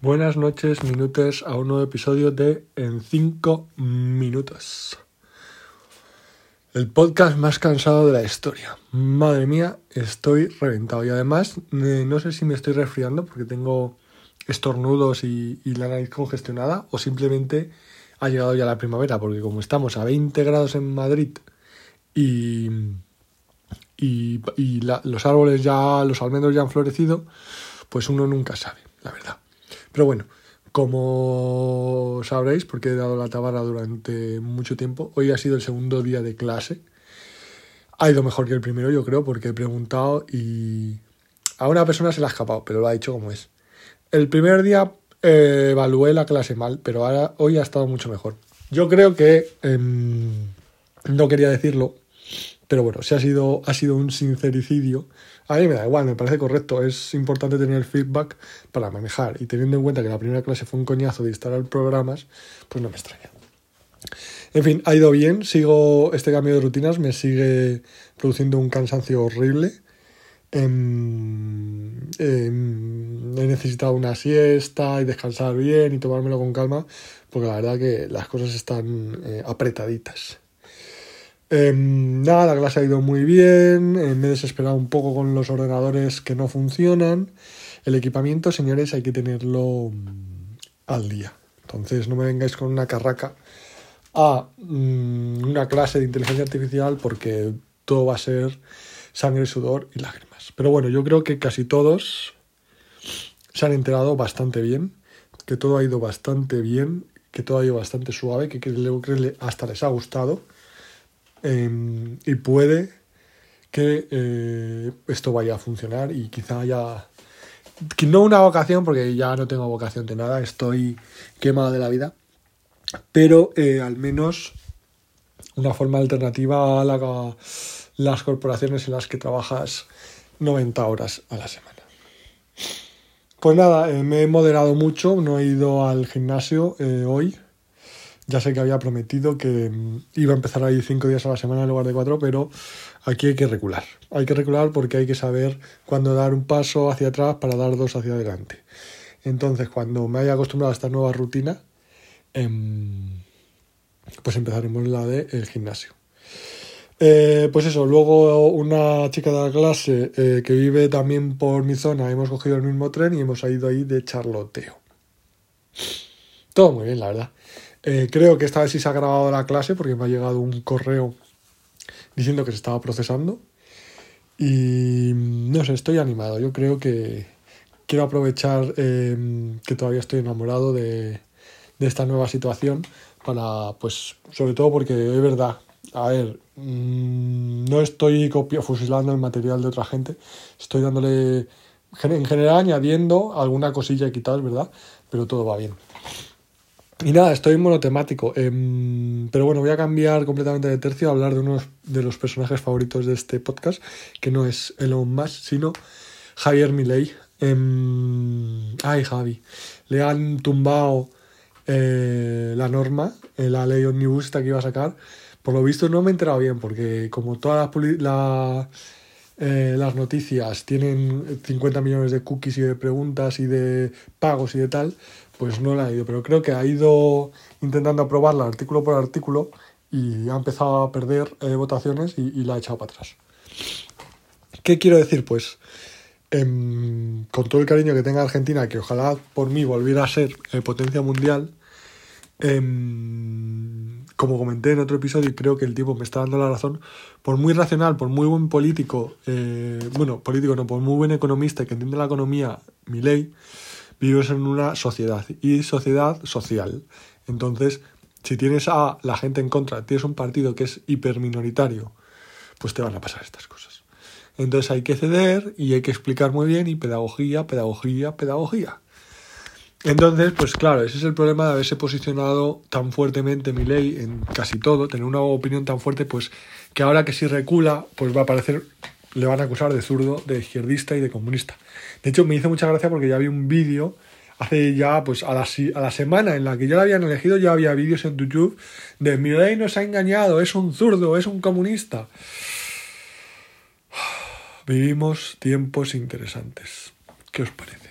Buenas noches, minutos a un nuevo episodio de En 5 minutos. El podcast más cansado de la historia. Madre mía, estoy reventado. Y además, eh, no sé si me estoy resfriando porque tengo estornudos y, la nariz congestionada o simplemente ha llegado ya la primavera porque como estamos a 20 grados en Madrid y, y, y los árboles ya, los almendros ya han florecido, pues uno nunca sabe, la verdad. Pero bueno, como sabréis, porque he dado la tabarra durante mucho tiempo, hoy ha sido el segundo día de clase. Ha ido mejor que el primero, yo creo, porque he preguntado y a una persona se le ha escapado, pero lo ha dicho como es. El primer día eh, evalué la clase mal, pero ahora hoy ha estado mucho mejor. Yo creo que em, no quería decirlo, pero bueno, si ha sido, ha sido un sincericidio, a mí me da igual, me parece correcto. Es importante tener feedback para manejar. Y teniendo en cuenta que la primera clase fue un coñazo de instalar programas, pues no me extraña. En fin, ha ido bien. Sigo este cambio de rutinas, me sigue produciendo un cansancio horrible. Em, em, he necesitado una siesta y descansar bien y tomármelo con calma, porque la verdad que las cosas están eh, apretaditas. Em, nada, la clase ha ido muy bien, eh, me he desesperado un poco con los ordenadores que no funcionan. El equipamiento, señores, hay que tenerlo mm, al día. Entonces no me vengáis con una carraca a mm, una clase de inteligencia artificial porque todo va a ser sangre, sudor y lágrimas. Pero bueno, yo creo que casi todos se han enterado bastante bien, que todo ha ido bastante bien, que todo ha ido bastante suave, que creo que hasta les ha gustado. Eh, y puede que eh, esto vaya a funcionar y quizá haya no una vocación porque ya no tengo vocación de nada estoy quemado de la vida pero eh, al menos una forma alternativa a la- las corporaciones en las que trabajas 90 horas a la semana. Pues nada eh, me he moderado mucho no he ido al gimnasio hoy ya sé que había prometido que mm, iba a empezar ahí cinco días a la semana en lugar de cuatro, pero aquí hay que recular. Hay que recular porque hay que saber cuándo dar un paso hacia atrás para dar dos hacia adelante. Entonces, cuando me haya acostumbrado a esta nueva rutina, em, pues empezaremos la del gimnasio. Eh, pues eso, luego una chica de la clase eh, que vive también por mi zona, hemos cogido el mismo tren y hemos ido ahí de charloteo. Todo muy bien, la verdad. Eh, creo que esta vez sí se ha grabado la clase porque me ha llegado un correo diciendo que se estaba procesando. Y mm, no sé, estoy animado. Yo creo que quiero aprovechar eh, que todavía estoy enamorado de, esta nueva situación para, pues, sobre todo porque es verdad. A ver, mm, no estoy copia, fusilando el material de otra gente, estoy dándole, en general añadiendo alguna cosilla y quitar, ¿verdad? Pero todo va bien. Y nada, estoy monotemático. em, pero bueno, voy a cambiar completamente de tercio a hablar de uno de los personajes favoritos de este podcast, que no es Elon Musk, sino Javier Milei. Em, ay, Javi. Le han tumbado eh, la norma, eh, la ley omnibus que iba a sacar. Por lo visto no me he enterado bien, porque como todas las, la- eh, las noticias tienen 50 millones de cookies y de preguntas y de pagos y de tal, pues no la ha ido. Pero creo que ha ido intentando aprobarla artículo por artículo y ha empezado a perder eh, votaciones y, y la ha echado para atrás. ¿Qué quiero decir? Pues em, con todo el cariño que tenga Argentina, que ojalá por mí volviera a ser eh, potencia mundial, em, como comenté en otro episodio, y creo que el tiempo me está dando la razón, por muy racional, por muy buen político, eh, bueno, político no, por muy buen economista que entiende la economía, mi ley, vivimos en una sociedad y sociedad social. Entonces, si tienes a la gente en contra, tienes un partido que es hiperminoritario, pues te van a pasar estas cosas. Entonces hay que ceder y hay que explicar muy bien y pedagogía, pedagogía, pedagogía. Entonces, pues claro, ese es el problema de haberse posicionado tan fuertemente mi ley en casi todo, tener una opinión tan fuerte, pues que ahora que si recula, pues va a parecer, le van a acusar de zurdo, de izquierdista y de comunista. De hecho, me hizo mucha gracia porque ya vi un vídeo hace ya, pues a la, a la semana en la que ya lo habían elegido, ya había vídeos en YouTube de mi ley nos ha engañado, es un zurdo, es un comunista. Vivimos tiempos interesantes. ¿Qué os parece?